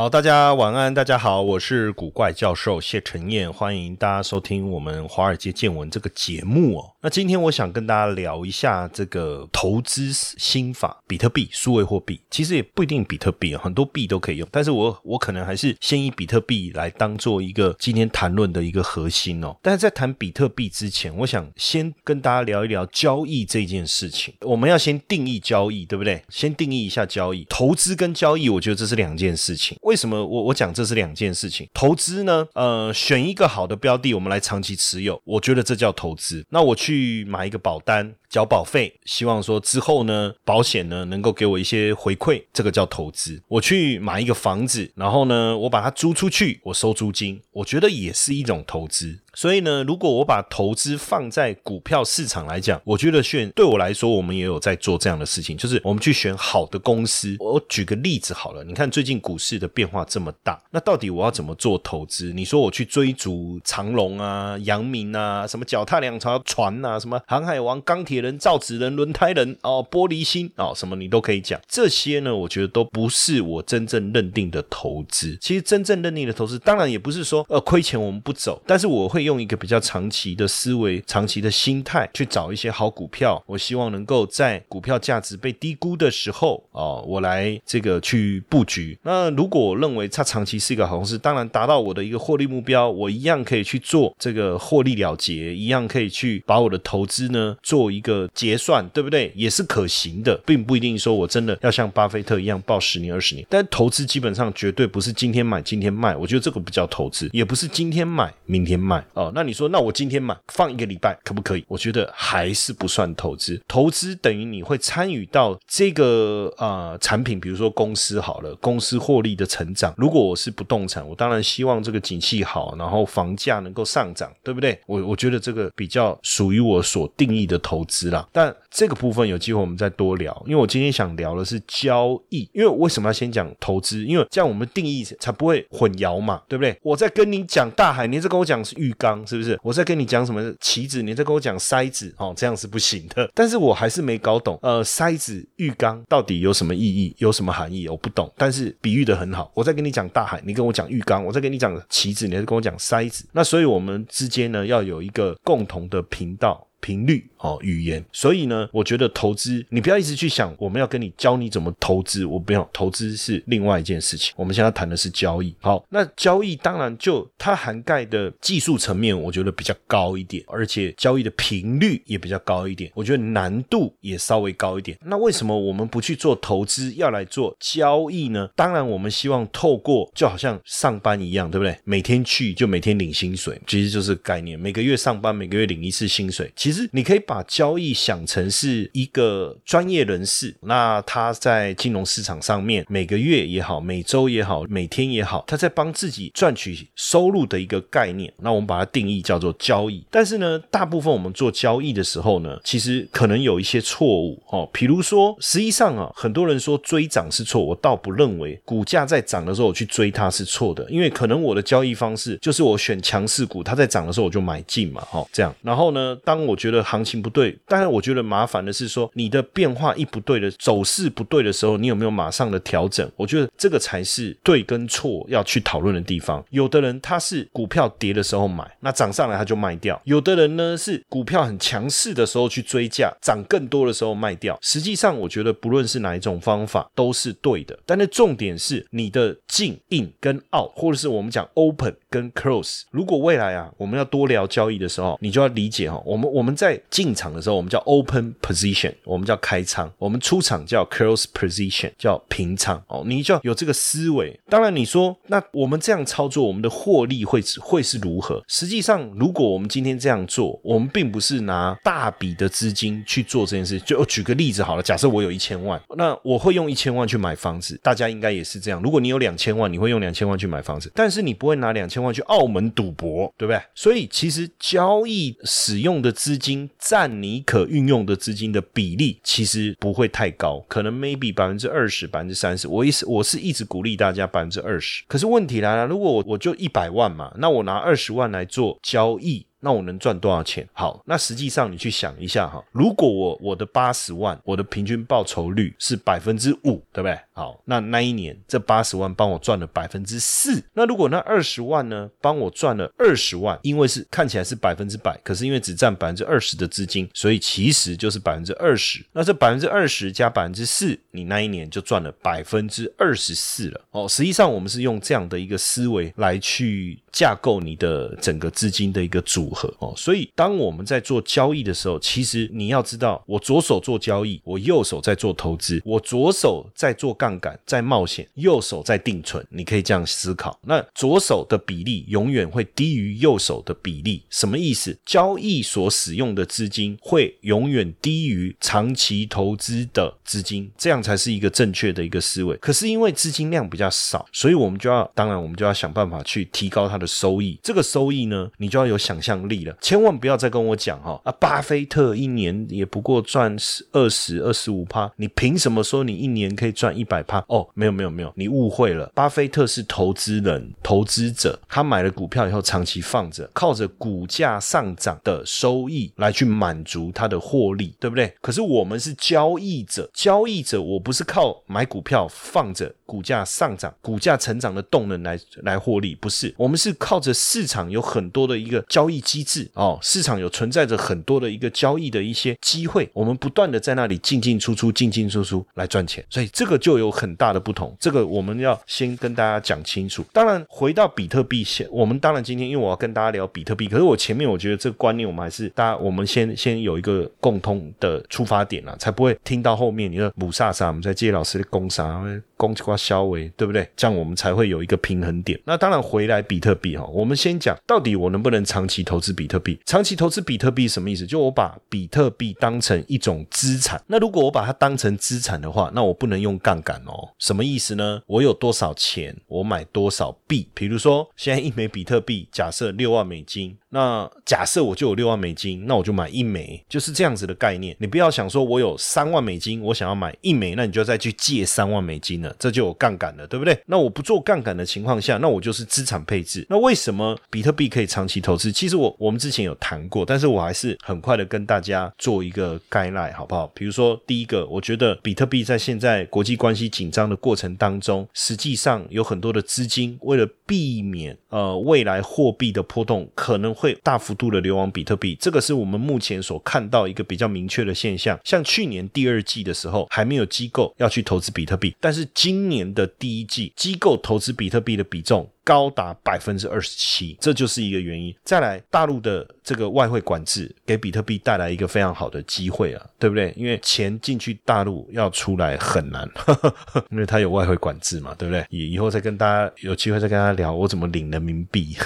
好，大家晚安，大家好，我是古怪教授谢承彦，欢迎大家收听我们华尔街见闻这个节目哦。那今天我想跟大家聊一下这个投资心法，比特币、数位货币，其实也不一定比特币，很多币都可以用，但是我我可能还是先以比特币来当做一个今天谈论的一个核心哦。但是在谈比特币之前，我想先跟大家聊一聊交易这件事情。我们要先定义交易，对不对？先定义一下交易，投资跟交易，我觉得这是两件事情。为什么我我讲这是两件事情？投资呢，呃，选一个好的标的，我们来长期持有，我觉得这叫投资。那我去买一个保单。缴保费，希望说之后呢，保险呢能够给我一些回馈，这个叫投资。我去买一个房子，然后呢，我把它租出去，我收租金，我觉得也是一种投资。所以呢，如果我把投资放在股票市场来讲，我觉得选对我来说，我们也有在做这样的事情，就是我们去选好的公司。我举个例子好了，你看最近股市的变化这么大，那到底我要怎么做投资？你说我去追逐长隆啊、阳明啊、什么脚踏两条船啊、什么航海王、钢铁。人、造纸人、轮胎人哦，玻璃心哦，什么你都可以讲。这些呢，我觉得都不是我真正认定的投资。其实真正认定的投资，当然也不是说呃亏钱我们不走，但是我会用用一个比较长期的思维、长期的心态去找一些好股票。我希望能够在股票价值被低估的时候哦，我来这个去布局。那如果认为它长期是一个好公司，当然达到我的一个获利目标，我一样可以去做这个获利了结，一样可以去把我的投资呢做一个。结算对不对？也是可行的，并不一定说我真的要像巴菲特一样报十年二十年。但投资基本上绝对不是今天买今天卖，我觉得这个不叫投资，也不是今天买明天卖哦。那你说，那我今天买放一个礼拜可不可以？我觉得还是不算投资。投资等于你会参与到这个啊产品，比如说公司好了，公司获利的成长。如果我是不动产，我当然希望这个景气好，然后房价能够上涨，对不对？我我觉得这个比较属于我所定义的投资啦。但这个部分有机会我们再多聊，因为我今天想聊的是交易。因为为什么要先讲投资？因为这样我们定义才不会混淆嘛，对不对？我在跟你讲大海，你在跟我讲是浴缸，是不是？我在跟你讲什么棋子，你在跟我讲筛子，哦，这样是不行的。但是我还是没搞懂，呃，筛子、浴缸到底有什么意义，有什么含义？我不懂。但是比喻的很好，我在跟你讲大海，你跟我讲浴缸；我在跟你讲棋子，你在跟我讲筛子。那所以我们之间呢，要有一个共同的频道。频率哦，语言，所以呢，我觉得投资你不要一直去想我们要跟你教你怎么投资，我不要投资是另外一件事情。我们现在谈的是交易。好，那交易当然就它涵盖的技术层面，我觉得比较高一点，而且交易的频率也比较高一点，我觉得难度也稍微高一点。那为什么我们不去做投资，要来做交易呢？当然，我们希望透过就好像上班一样，对不对？每天去就每天领薪水，其实就是概念，每个月上班，每个月领一次薪水。其其实你可以把交易想成是一个专业人士，那他在金融市场上面每个月也好，每周也好，每天也好，他在帮自己赚取收入的一个概念。那我们把它定义叫做交易。但是呢，大部分我们做交易的时候呢，其实可能有一些错误哦。比如说，实际上啊，很多人说追涨是错，我倒不认为股价在涨的时候我去追它是错的，因为可能我的交易方式就是我选强势股，它在涨的时候我就买进嘛，哈，这样。然后呢，当我觉得行情不对，当然我觉得麻烦的是说你的变化一不对的走势不对的时候，你有没有马上的调整？我觉得这个才是对跟错要去讨论的地方。有的人他是股票跌的时候买，那涨上来他就卖掉；有的人呢是股票很强势的时候去追价，涨更多的时候卖掉。实际上，我觉得不论是哪一种方法都是对的，但是重点是你的进、in 跟 out，或者是我们讲 open 跟 close。如果未来啊我们要多聊交易的时候，你就要理解哈，我们我们。们在进场的时候，我们叫 open position，我们叫开仓；我们出场叫 close position，叫平仓。哦，你就要有这个思维。当然，你说那我们这样操作，我们的获利会会是如何？实际上，如果我们今天这样做，我们并不是拿大笔的资金去做这件事。就举个例子好了，假设我有一千万，那我会用一千万去买房子。大家应该也是这样。如果你有两千万，你会用两千万去买房子，但是你不会拿两千万去澳门赌博，对不对？所以其实交易使用的资金占你可运用的资金的比例，其实不会太高，可能 maybe 百分之二十、百分之三十。我意思我是一直鼓励大家百分之二十。可是问题来了，如果我我就一百万嘛，那我拿二十万来做交易。那我能赚多少钱？好，那实际上你去想一下哈，如果我我的八十万，我的平均报酬率是百分之五，对不对？好，那那一年这八十万帮我赚了百分之四。那如果那二十万呢，帮我赚了二十万，因为是看起来是百分之百，可是因为只占百分之二十的资金，所以其实就是百分之二十。那这百分之二十加百分之四，你那一年就赚了百分之二十四了。哦，实际上我们是用这样的一个思维来去架构你的整个资金的一个组。合哦，所以当我们在做交易的时候，其实你要知道，我左手做交易，我右手在做投资，我左手在做杠杠杆，在冒险，右手在定存。你可以这样思考，那左手的比例永远会低于右手的比例，什么意思？交易所使用的资金会永远低于长期投资的资金，这样才是一个正确的一个思维。可是因为资金量比较少，所以我们就要，当然我们就要想办法去提高它的收益。这个收益呢，你就要有想象。力了，千万不要再跟我讲哈啊！巴菲特一年也不过赚十二十二十五趴，你凭什么说你一年可以赚一百趴？哦，没有没有没有，你误会了。巴菲特是投资人、投资者，他买了股票以后长期放着，靠着股价上涨的收益来去满足他的获利，对不对？可是我们是交易者，交易者我不是靠买股票放着股价上涨、股价成长的动能来来获利，不是，我们是靠着市场有很多的一个交易。机制哦，市场有存在着很多的一个交易的一些机会，我们不断的在那里进进出出、进进出出来赚钱，所以这个就有很大的不同。这个我们要先跟大家讲清楚。当然，回到比特币，先我们当然今天因为我要跟大家聊比特币，可是我前面我觉得这个观念我们还是大家我们先先有一个共通的出发点啊，才不会听到后面你说母萨萨，我们在接老师的攻杀。攻击瓜消维，对不对？这样我们才会有一个平衡点。那当然回来比特币哈，我们先讲到底我能不能长期投资比特币？长期投资比特币什么意思？就我把比特币当成一种资产。那如果我把它当成资产的话，那我不能用杠杆哦。什么意思呢？我有多少钱，我买多少币。比如说现在一枚比特币假设六万美金。那假设我就有六万美金，那我就买一枚，就是这样子的概念。你不要想说我有三万美金，我想要买一枚，那你就再去借三万美金了，这就有杠杆了，对不对？那我不做杠杆的情况下，那我就是资产配置。那为什么比特币可以长期投资？其实我我们之前有谈过，但是我还是很快的跟大家做一个概赖，好不好？比如说第一个，我觉得比特币在现在国际关系紧张的过程当中，实际上有很多的资金为了避免呃未来货币的波动可能。会大幅度的流往比特币，这个是我们目前所看到一个比较明确的现象。像去年第二季的时候，还没有机构要去投资比特币，但是今年的第一季，机构投资比特币的比重。高达百分之二十七，这就是一个原因。再来，大陆的这个外汇管制给比特币带来一个非常好的机会啊，对不对？因为钱进去大陆要出来很难，因为它有外汇管制嘛，对不对？以以后再跟大家有机会再跟大家聊我怎么领人民币。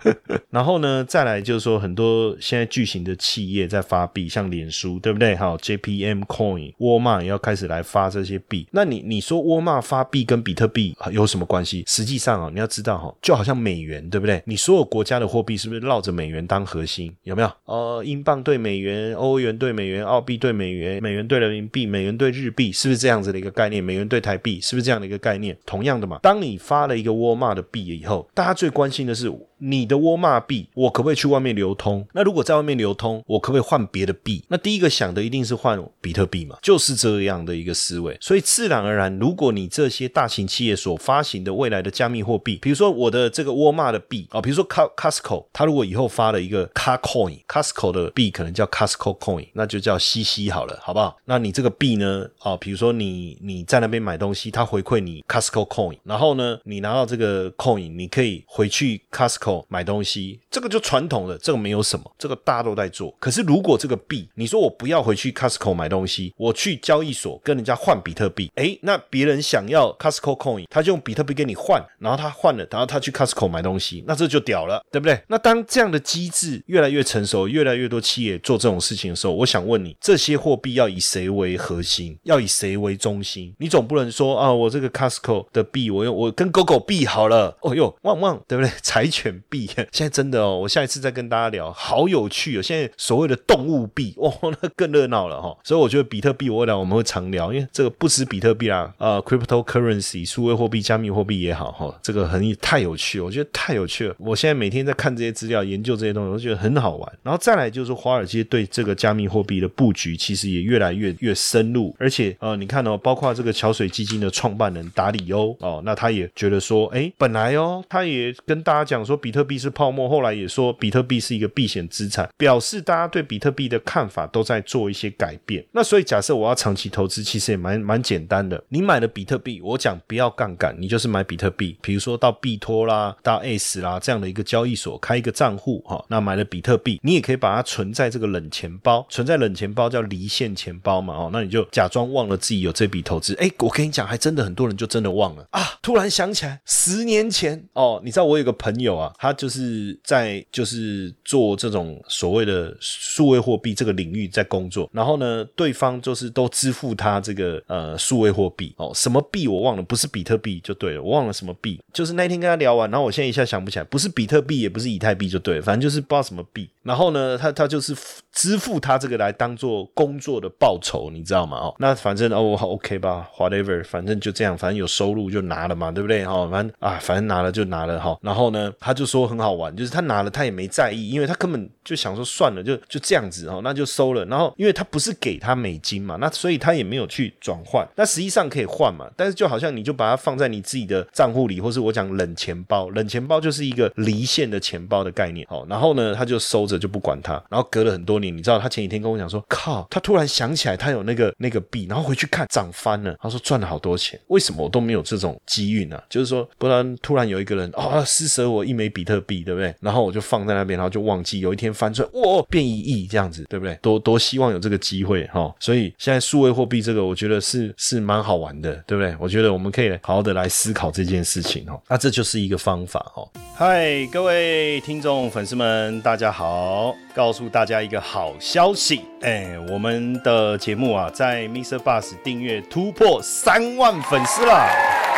然后呢，再来就是说，很多现在巨型的企业在发币，像脸书，对不对？还有 JPM Coin、沃尔玛也要开始来发这些币。那你你说沃尔玛发币跟比特币有什么关系？实际上啊，你要知道就好像美元，对不对？你所有国家的货币是不是绕着美元当核心？有没有？呃，英镑对美元，欧元对美元，澳币对美元，美元对人民币，美元对日币，是不是这样子的一个概念？美元对台币，是不是这样的一个概念？同样的嘛，当你发了一个沃尔玛的币以后，大家最关心的是。你的沃尔玛币，我可不可以去外面流通？那如果在外面流通，我可不可以换别的币？那第一个想的一定是换比特币嘛，就是这样的一个思维。所以自然而然，如果你这些大型企业所发行的未来的加密货币，比如说我的这个沃尔玛的币啊，比如说 Costco，它如果以后发了一个 c a r c o i n c o s c o 的币可能叫 Costco Coin，那就叫 CC 好了，好不好？那你这个币呢？啊，比如说你你在那边买东西，它回馈你 Costco Coin，然后呢，你拿到这个 Coin，你可以回去 Costco。口买东西，这个就传统的，这个没有什么，这个大家都在做。可是如果这个币，你说我不要回去 Costco 买东西，我去交易所跟人家换比特币，诶，那别人想要 Costco coin，他就用比特币跟你换，然后他换了，然后他去 Costco 买东西，那这就屌了，对不对？那当这样的机制越来越成熟，越来越多企业做这种事情的时候，我想问你，这些货币要以谁为核心？要以谁为中心？你总不能说啊，我这个 Costco 的币，我用我跟狗狗币好了，哦哟，旺旺，对不对？柴犬币，现在真的哦，我下一次再跟大家聊，好有趣哦。现在所谓的动物币，哇，那更热闹了哈。所以我觉得比特币，未来我们会常聊，因为这个不止比特币啦，呃，cryptocurrency 数位货币、加密货币也好哈，这个很太有趣，我觉得太有趣了。我现在每天在看这些资料，研究这些东西，我觉得很好玩。然后再来就是华尔街对这个加密货币的布局，其实也越来越越深入，而且呃，你看哦，包括这个桥水基金的创办人达里欧哦，那他也觉得说，哎，本来哦，他也跟大家讲说比特币是泡沫，后来也说比特币是一个避险资产，表示大家对比特币的看法都在做一些改变。那所以假设我要长期投资，其实也蛮蛮简单的。你买了比特币，我讲不要杠杆，你就是买比特币，比如说到币托啦、到 S 啦这样的一个交易所开一个账户哈，那买了比特币，你也可以把它存在这个冷钱包，存在冷钱包叫离线钱包嘛哦，那你就假装忘了自己有这笔投资。哎，我跟你讲，还真的很多人就真的忘了啊，突然想起来，十年前哦，你知道我有个朋友啊，他就是在就是做这种所谓的数位货币这个领域在工作，然后呢，对方就是都支付他这个呃数位货币。哦，什么币我忘了，不是比特币就对了，我忘了什么币，就是那天跟他聊完，然后我现在一下想不起来，不是比特币，也不是以太币就对了，反正就是不知道什么币，然后呢，他他就是支付他这个来当做工作的报酬，你知道吗？哦，那反正哦，OK 吧，whatever，反正就这样，反正有收入就拿了嘛，对不对？哈，反正啊，反正拿了就拿了哈，然后呢，他就说很好玩，就是他拿了他也没在意，因为他根本就想说算了，就就这样子哈，那就收了。然后因为他不是给他美金嘛，那所以他也没有去转换。那实际上可以换嘛，但是就好像你就把它放在你自己的账户里，或是我讲冷钱包，冷钱包就是一个离线的钱包的概念。哦，然后呢，他就收着就不管它。然后隔了很多年，你知道他前几天跟我讲说，靠，他突然想起来他有那个那个币，然后回去看涨翻了。他说赚了好多钱，为什么我都没有这种机遇呢？就是说，不然突然有一个人啊施舍我一枚比特币，对不对？然后我就放在那边，然后就忘记，有一天翻出来，哇，变一亿这样子，对不对？多多希望有这个机会哈。所以现在数位货币这个，我觉得是是蛮好玩的，对不对？我觉得我们可以好好的来思考这件事情哦。那这就是一个方法哦。嗨，各位听众粉丝们，大家好！好告诉大家一个好消息，哎，我们的节目啊，在 Mr. Bus 订阅突破三万粉丝了。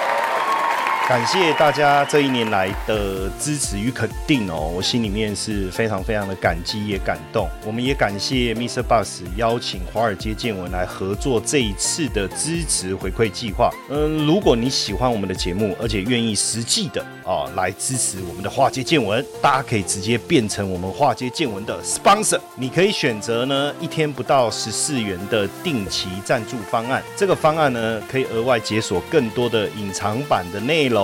感谢大家这一年来的支持与肯定哦，我心里面是非常非常的感激也感动。我们也感谢 Mr. Bus 邀请华尔街见闻来合作这一次的支持回馈计划。嗯，如果你喜欢我们的节目，而且愿意实际的啊来支持我们的华尔街见闻，大家可以直接变成我们华尔街见闻的 sponsor。你可以选择呢一天不到十四元的定期赞助方案，这个方案呢可以额外解锁更多的隐藏版的内容。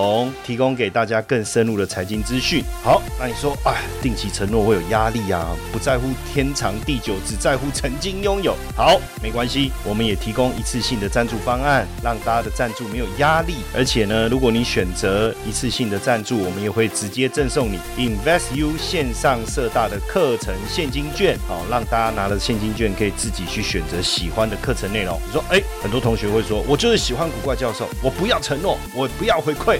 提供给大家更深入的财经资讯。好，那你说，哎，定期承诺会有压力啊？不在乎天长地久，只在乎曾经拥有。好，没关系，我们也提供一次性的赞助方案，让大家的赞助没有压力。而且呢，如果你选择一次性的赞助，我们也会直接赠送你 InvestU 线上社大的课程现金券。好，让大家拿了现金券可以自己去选择喜欢的课程内容。你说，哎，很多同学会说，我就是喜欢古怪教授，我不要承诺，我不要回馈。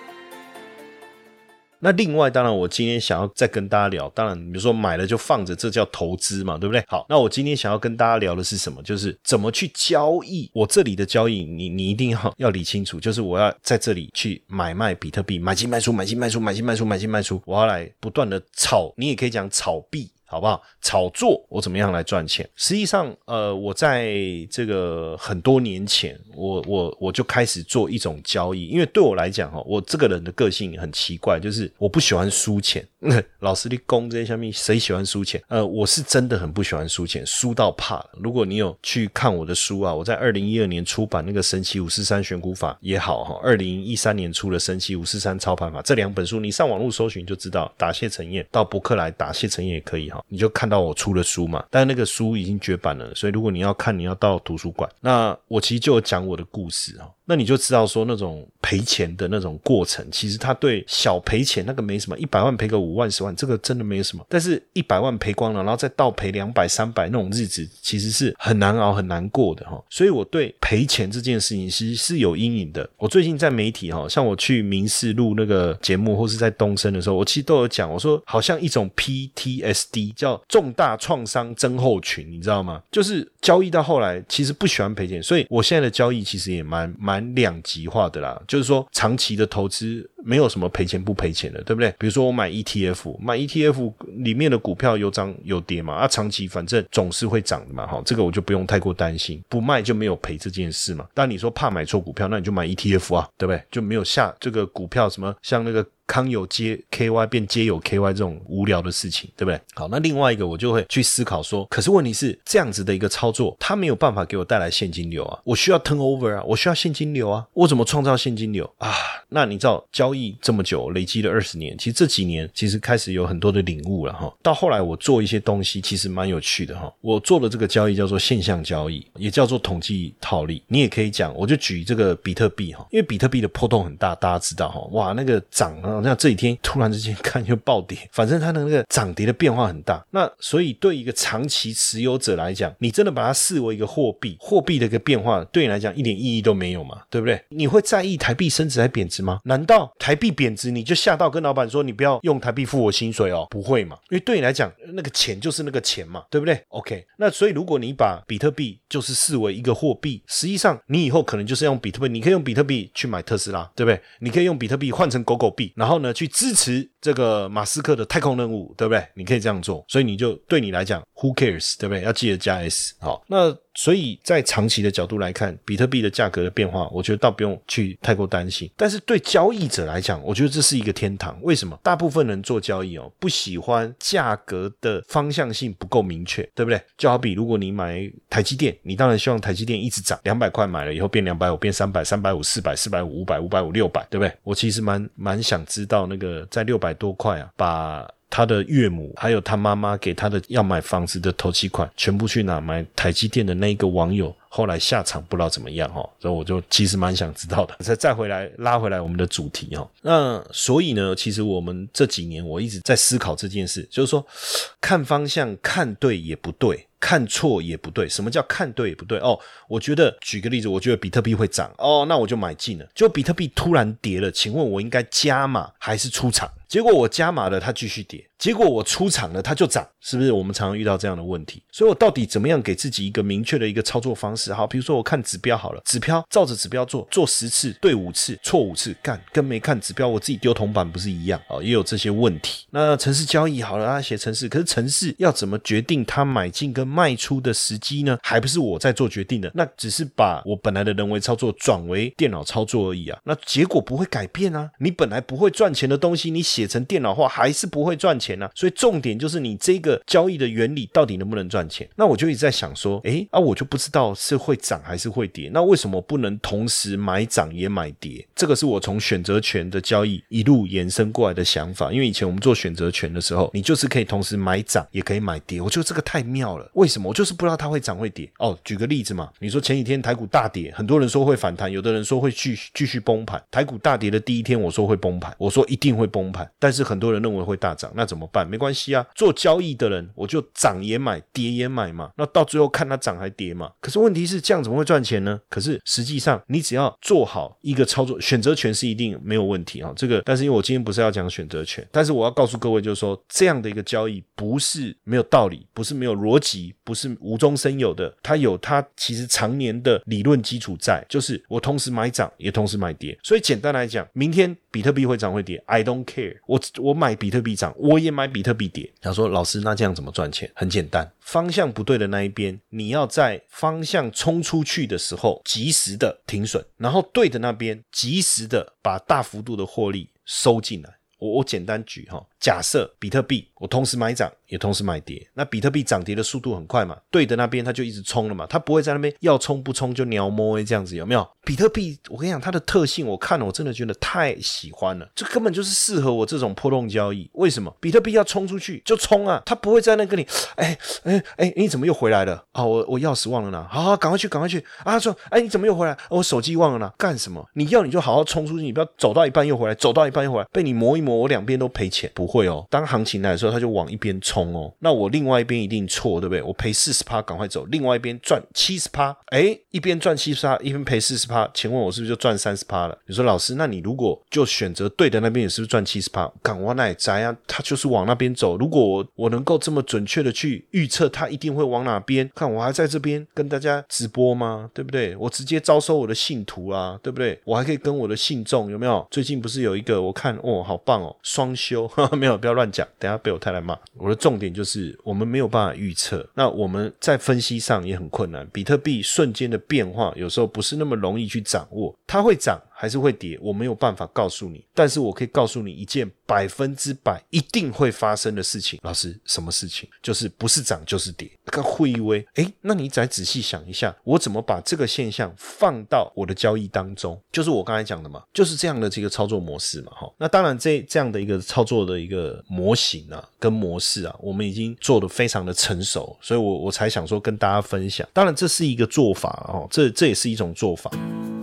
那另外，当然我今天想要再跟大家聊，当然比如说买了就放着，这叫投资嘛，对不对？好，那我今天想要跟大家聊的是什么？就是怎么去交易。我这里的交易，你你一定要要理清楚，就是我要在这里去买卖比特币，买进卖出，买进卖出，买进卖出，买进卖出，我要来不断的炒，你也可以讲炒币。好不好？炒作我怎么样来赚钱？实际上，呃，我在这个很多年前，我我我就开始做一种交易，因为对我来讲哈，我这个人的个性很奇怪，就是我不喜欢输钱。老师的攻这些下面谁喜欢输钱？呃，我是真的很不喜欢输钱，输到怕了。如果你有去看我的书啊，我在二零一二年出版那个神奇五四三选股法也好哈，二零一三年出了神奇五四三操盘法这两本书，你上网络搜寻就知道。答谢陈燕到博客来答谢陈燕也可以哈，你就看到我出的书嘛。但那个书已经绝版了，所以如果你要看，你要到图书馆。那我其实就有讲我的故事哈。那你就知道说那种赔钱的那种过程，其实他对小赔钱那个没什么，一百万赔个五万十万，这个真的没有什么。但是一百万赔光了，然后再倒赔两百三百那种日子，其实是很难熬很难过的哈。所以我对赔钱这件事情其实是有阴影的。我最近在媒体哈，像我去民事录那个节目，或是在东升的时候，我其实都有讲，我说好像一种 PTSD 叫重大创伤症候群，你知道吗？就是交易到后来，其实不喜欢赔钱，所以我现在的交易其实也蛮蛮。两极化的啦，就是说长期的投资没有什么赔钱不赔钱的，对不对？比如说我买 ETF，买 ETF 里面的股票有涨有跌嘛，啊，长期反正总是会涨的嘛，哈，这个我就不用太过担心，不卖就没有赔这件事嘛。但你说怕买错股票，那你就买 ETF 啊，对不对？就没有下这个股票什么像那个。康有接 KY 变接有 KY 这种无聊的事情，对不对？好，那另外一个我就会去思考说，可是问题是这样子的一个操作，它没有办法给我带来现金流啊，我需要 turnover 啊，我需要现金流啊，我怎么创造现金流啊？那你知道交交易这么久，累积了二十年，其实这几年其实开始有很多的领悟了哈。到后来我做一些东西，其实蛮有趣的哈。我做的这个交易叫做现象交易，也叫做统计套利，你也可以讲，我就举这个比特币哈，因为比特币的波动很大，大家知道哈，哇，那个涨啊。那这几天突然之间看又暴跌，反正它的那个涨跌的变化很大。那所以对一个长期持有者来讲，你真的把它视为一个货币，货币的一个变化对你来讲一点意义都没有嘛？对不对？你会在意台币升值还贬值吗？难道台币贬值你就吓到跟老板说你不要用台币付我薪水哦？不会嘛？因为对你来讲那个钱就是那个钱嘛，对不对？OK，那所以如果你把比特币就是视为一个货币，实际上你以后可能就是用比特币，你可以用比特币去买特斯拉，对不对？你可以用比特币换成狗狗币，然后呢去。支持这个马斯克的太空任务，对不对？你可以这样做，所以你就对你来讲，Who cares，对不对？要记得加 S，好，那。所以在长期的角度来看，比特币的价格的变化，我觉得倒不用去太过担心。但是对交易者来讲，我觉得这是一个天堂。为什么？大部分人做交易哦，不喜欢价格的方向性不够明确，对不对？就好比如果你买台积电，你当然希望台积电一直涨，两百块买了以后变两百五，变三百，三百五，四百，四百五，五百，五百五，六百，对不对？我其实蛮蛮想知道那个在六百多块啊，把。他的岳母还有他妈妈给他的要买房子的头期款，全部去拿买台积电的那一个网友，后来下场不知道怎么样哈，所以我就其实蛮想知道的。再再回来拉回来我们的主题哈，那所以呢，其实我们这几年我一直在思考这件事，就是说 看方向看对也不对，看错也不对。什么叫看对也不对？哦，我觉得举个例子，我觉得比特币会涨哦，那我就买进了。就比特币突然跌了，请问我应该加码还是出场？结果我加码了，它继续跌；结果我出场了，它就涨，是不是？我们常常遇到这样的问题。所以我到底怎么样给自己一个明确的一个操作方式？好，比如说我看指标好了，指标照着指标做，做十次对五次，错五次，干跟没看指标，我自己丢铜板不是一样啊？也有这些问题。那城市交易好了，他写城市，可是城市要怎么决定他买进跟卖出的时机呢？还不是我在做决定的？那只是把我本来的人为操作转为电脑操作而已啊。那结果不会改变啊。你本来不会赚钱的东西，你。写成电脑化还是不会赚钱呢，所以重点就是你这个交易的原理到底能不能赚钱？那我就一直在想说，诶，啊，我就不知道是会涨还是会跌，那为什么不能同时买涨也买跌？这个是我从选择权的交易一路延伸过来的想法。因为以前我们做选择权的时候，你就是可以同时买涨也可以买跌，我觉得这个太妙了。为什么？我就是不知道它会涨会跌。哦，举个例子嘛，你说前几天台股大跌，很多人说会反弹，有的人说会继续继续崩盘。台股大跌的第一天，我说会崩盘，我说一定会崩盘。但是很多人认为会大涨，那怎么怎么办？没关系啊，做交易的人我就涨也买，跌也买嘛。那到最后看它涨还跌嘛。可是问题是这样怎么会赚钱呢？可是实际上你只要做好一个操作，选择权是一定没有问题啊。这个，但是因为我今天不是要讲选择权，但是我要告诉各位就是说，这样的一个交易不是没有道理，不是没有逻辑，不是无中生有的，它有它其实常年的理论基础在，就是我同时买涨也同时买跌。所以简单来讲，明天比特币会涨会跌，I don't care，我。我买比特币涨，我也买比特币跌。他说：“老师，那这样怎么赚钱？很简单，方向不对的那一边，你要在方向冲出去的时候及时的停损，然后对的那边及时的把大幅度的获利收进来。我我简单举哈。”假设比特币我同时买涨也同时买跌，那比特币涨跌的速度很快嘛？对的那边它就一直冲了嘛，它不会在那边要冲不冲就鸟摸这样子有没有？比特币我跟你讲它的特性，我看了我真的觉得太喜欢了，这根本就是适合我这种波动交易。为什么？比特币要冲出去就冲啊，它不会在那跟你哎哎哎你怎么又回来了啊？我我钥匙忘了拿，好好赶快去赶快去啊！说哎你怎么又回来？我手机忘了拿，干什么？你要你就好好冲出去，你不要走到一半又回来，走到一半又回来，被你磨一磨，我两边都赔钱，不会哦。当行情来的时候，他就往一边冲哦。那我另外一边一定错，对不对？我赔四十趴，赶快走。另外一边赚七十趴，哎，一边赚七十趴，一边赔四十趴。请问我是不是就赚三十趴了？你说老师，那你如果就选择对的那边，也是不是赚七十趴？港我那也在啊，他就是往那边走。如果我我能够这么准确的去预测他一定会往哪边，看我还在这边跟大家直播吗？对不对？我直接招收我的信徒啊，对不对？我还可以跟我的信众有没有？最近不是有一个我看哦，好棒哦，双休没有，不要乱讲。等下被我太太骂。我的重点就是，我们没有办法预测。那我们在分析上也很困难。比特币瞬间的变化，有时候不是那么容易去掌握。它会涨。还是会跌，我没有办法告诉你，但是我可以告诉你一件百分之百一定会发生的事情。老师，什么事情？就是不是涨就是跌。看会威，哎，那你再仔细想一下，我怎么把这个现象放到我的交易当中？就是我刚才讲的嘛，就是这样的这个操作模式嘛，哈。那当然，这这样的一个操作的一个模型啊，跟模式啊，我们已经做的非常的成熟，所以我我才想说跟大家分享。当然，这是一个做法哦，这这也是一种做法。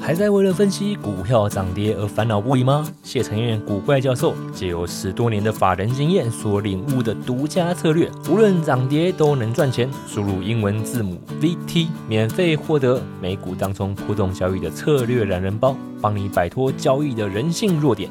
还在为了分析股票涨跌而烦恼不已吗？谢承彦古怪教授借由十多年的法人经验所领悟的独家策略，无论涨跌都能赚钱。输入英文字母 VT，免费获得美股当中普动交易的策略懒人包，帮你摆脱交易的人性弱点。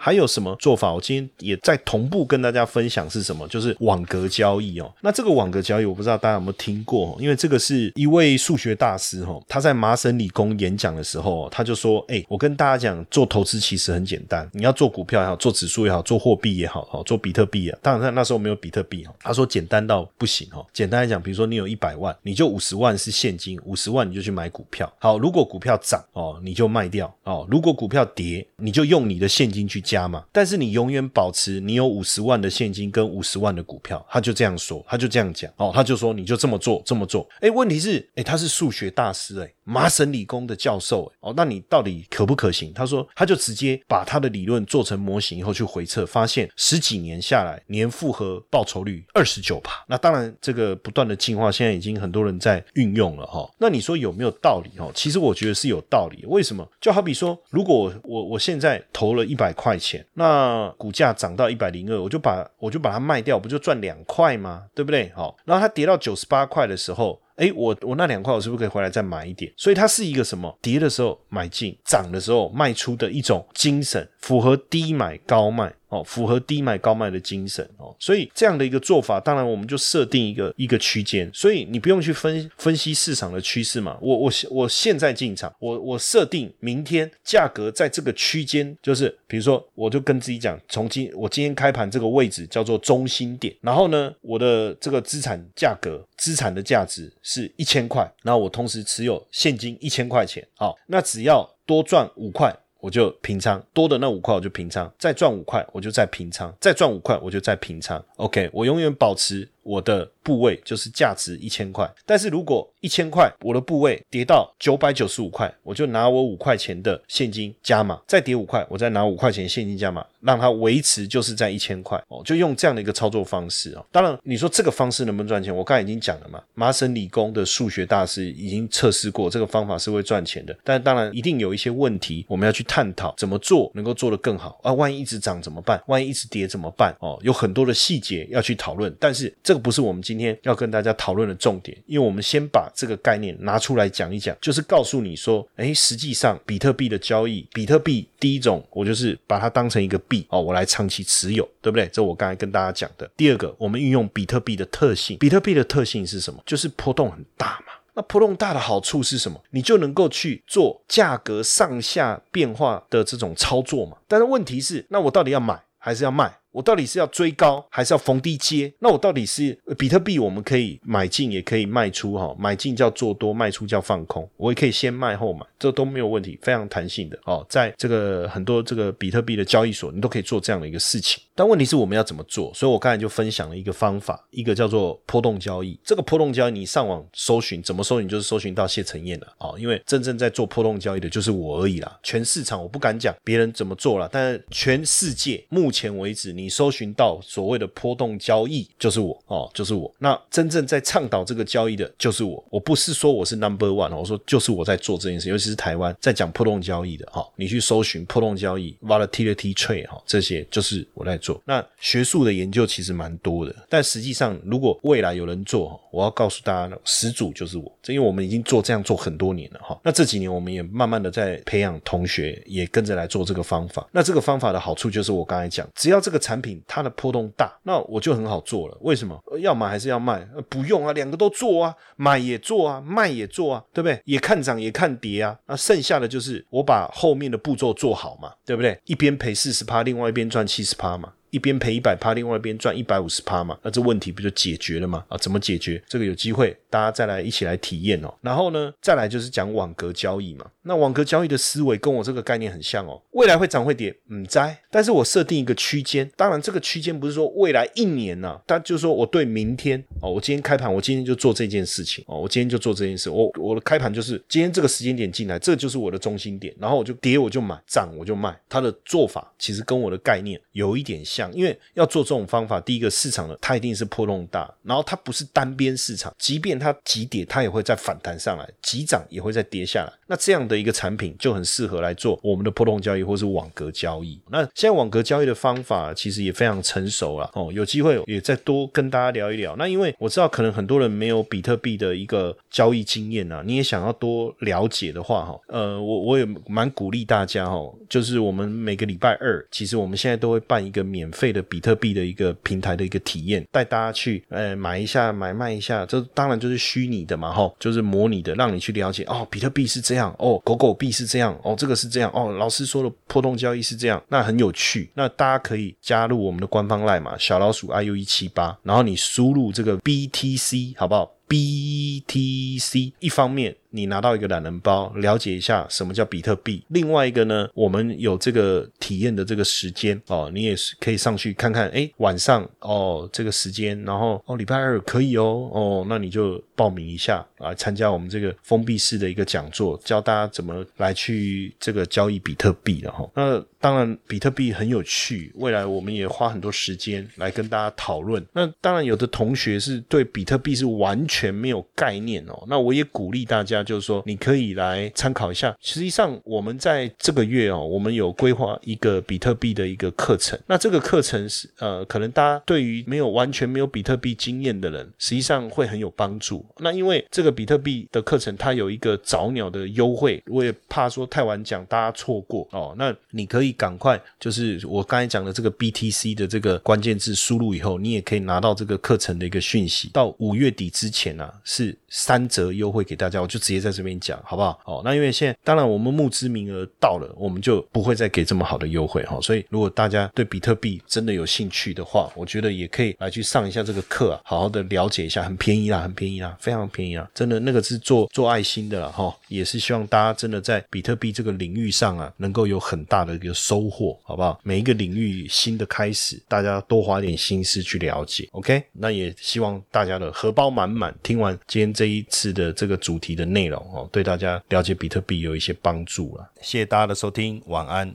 还有什么做法？我今天也在同步跟大家分享是什么，就是网格交易哦。那这个网格交易，我不知道大家有没有听过，因为这个是一位数学大师哈，他在麻省理工演讲的时候，他就说：“哎，我跟大家讲，做投资其实很简单，你要做股票也好，做指数也好，做货币也好，哈，做比特币啊。当然，他那时候没有比特币哈。他说简单到不行哈。简单来讲，比如说你有一百万，你就五十万是现金，五十万你就去买股票。好，如果股票涨哦，你就卖掉哦；如果股票跌，你就用你的现金去。加嘛，但是你永远保持你有五十万的现金跟五十万的股票，他就这样说，他就这样讲哦，他就说你就这么做，这么做。哎，问题是，哎，他是数学大师，哎，麻省理工的教授，哎，哦，那你到底可不可行？他说，他就直接把他的理论做成模型以后去回测，发现十几年下来年复合报酬率二十九趴。那当然，这个不断的进化，现在已经很多人在运用了哈。那你说有没有道理？哈，其实我觉得是有道理。为什么？就好比说，如果我我现在投了一百块。钱，那股价涨到一百零二，我就把我就把它卖掉，不就赚两块吗？对不对？好，然后它跌到九十八块的时候，哎，我我那两块我是不是可以回来再买一点？所以它是一个什么？跌的时候买进，涨的时候卖出的一种精神，符合低买高卖。哦，符合低买高卖的精神哦，所以这样的一个做法，当然我们就设定一个一个区间，所以你不用去分分析市场的趋势嘛。我我我现在进场，我我设定明天价格在这个区间，就是比如说，我就跟自己讲，从今我今天开盘这个位置叫做中心点，然后呢，我的这个资产价格、资产的价值是一千块，然后我同时持有现金一千块钱，好，那只要多赚五块。我就平仓多的那五块，我就平仓，再赚五块，我就再平仓，再赚五块，我就再平仓。OK，我永远保持我的部位就是价值一千块。但是如果一千块我的部位跌到九百九十五块，我就拿我五块钱的现金加码，再跌五块，我再拿五块钱现金加码，让它维持就是在一千块哦，就用这样的一个操作方式哦。当然，你说这个方式能不能赚钱？我刚才已经讲了嘛，麻省理工的数学大师已经测试过这个方法是会赚钱的。但当然一定有一些问题，我们要去探讨怎么做能够做得更好啊。万一一直涨怎么办？万一一直跌怎么办？哦，有很多的细节要去讨论。但是这个不是我们今天要跟大家讨论的重点，因为我们先把这个概念拿出来讲一讲，就是告诉你说，哎，实际上比特币的交易，比特币第一种，我就是把它当成一个币哦，我来长期持有，对不对？这我刚才跟大家讲的。第二个，我们运用比特币的特性，比特币的特性是什么？就是波动很大嘛。那波动大的好处是什么？你就能够去做价格上下变化的这种操作嘛。但是问题是，那我到底要买还是要卖？我到底是要追高还是要逢低接？那我到底是比特币，我们可以买进也可以卖出哈，买进叫做多，卖出叫放空，我也可以先卖后买，这都没有问题，非常弹性的哦。在这个很多这个比特币的交易所，你都可以做这样的一个事情。但问题是我们要怎么做？所以我刚才就分享了一个方法，一个叫做波动交易。这个波动交易，你上网搜寻怎么搜寻，就是搜寻到谢承彦了啊。因为真正在做波动交易的就是我而已啦。全市场我不敢讲别人怎么做了，但是全世界目前为止，你搜寻到所谓的波动交易，就是我哦，就是我。那真正在倡导这个交易的，就是我。我不是说我是 number one，我说就是我在做这件事，尤其是台湾在讲波动交易的哈。你去搜寻波动交易，volatility trade 哈，这些就是我在做。那学术的研究其实蛮多的，但实际上如果未来有人做，我要告诉大家，始祖就是我，这因为我们已经做这样做很多年了哈。那这几年我们也慢慢的在培养同学，也跟着来做这个方法。那这个方法的好处就是我刚才讲，只要这个产产品它的波动大，那我就很好做了。为什么？要买还是要卖？不用啊，两个都做啊，买也做啊，卖也做啊，对不对？也看涨也看跌啊。那剩下的就是我把后面的步骤做好嘛，对不对？一边赔四十趴，另外一边赚七十趴嘛。一边赔一百趴，另外一边赚一百五十趴嘛，那这问题不就解决了吗？啊，怎么解决？这个有机会大家再来一起来体验哦。然后呢，再来就是讲网格交易嘛。那网格交易的思维跟我这个概念很像哦。未来会涨会跌，嗯，在。但是我设定一个区间，当然这个区间不是说未来一年呐，但就是说我对明天哦，我今天开盘，我今天就做这件事情哦，我今天就做这件事。我我的开盘就是今天这个时间点进来，这就是我的中心点，然后我就跌我就买，涨我就卖。它的做法其实跟我的概念有一点像。因为要做这种方法，第一个市场的它一定是波动大，然后它不是单边市场，即便它急跌，它也会再反弹上来；急涨也会再跌下来。那这样的一个产品就很适合来做我们的波动交易或是网格交易。那现在网格交易的方法其实也非常成熟了哦，有机会也再多跟大家聊一聊。那因为我知道可能很多人没有比特币的一个交易经验啊，你也想要多了解的话哈，呃，我我也蛮鼓励大家哈，就是我们每个礼拜二，其实我们现在都会办一个免。费的比特币的一个平台的一个体验，带大家去呃买一下买卖一下，这当然就是虚拟的嘛，哈，就是模拟的，让你去了解哦，比特币是这样，哦，狗狗币是这样，哦，这个是这样，哦，老师说的破洞交易是这样，那很有趣，那大家可以加入我们的官方赖嘛，小老鼠 iu 一七八，然后你输入这个 BTC 好不好？BTC 一方面。你拿到一个懒人包，了解一下什么叫比特币。另外一个呢，我们有这个体验的这个时间哦，你也是可以上去看看。哎，晚上哦，这个时间，然后哦，礼拜二可以哦，哦，那你就报名一下啊，参加我们这个封闭式的一个讲座，教大家怎么来去这个交易比特币的哈。那当然，比特币很有趣，未来我们也花很多时间来跟大家讨论。那当然，有的同学是对比特币是完全没有概念哦，那我也鼓励大家。就是说，你可以来参考一下。实际上，我们在这个月哦，我们有规划一个比特币的一个课程。那这个课程是呃，可能大家对于没有完全没有比特币经验的人，实际上会很有帮助。那因为这个比特币的课程，它有一个早鸟的优惠，我也怕说太晚讲大家错过哦。那你可以赶快，就是我刚才讲的这个 BTC 的这个关键字输入以后，你也可以拿到这个课程的一个讯息。到五月底之前啊，是三折优惠给大家，我就。直接在这边讲好不好？哦，那因为现在当然我们募资名额到了，我们就不会再给这么好的优惠哈。所以如果大家对比特币真的有兴趣的话，我觉得也可以来去上一下这个课啊，好好的了解一下，很便宜啦，很便宜啦，非常便宜啊！真的那个是做做爱心的了哈，也是希望大家真的在比特币这个领域上啊，能够有很大的一个收获，好不好？每一个领域新的开始，大家多花点心思去了解，OK？那也希望大家的荷包满满，听完今天这一次的这个主题的内。内容哦，对大家了解比特币有一些帮助了。谢谢大家的收听，晚安。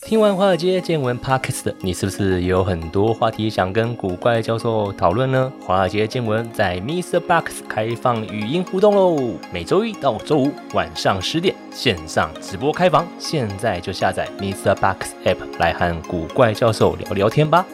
听完华尔街见闻 Podcast 的你，是不是也有很多话题想跟古怪教授讨论呢？华尔街见闻在 Mr. Box 开放语音互动喽，每周一到周五晚上十点线上直播开房，现在就下载 Mr. Box App 来和古怪教授聊聊天吧。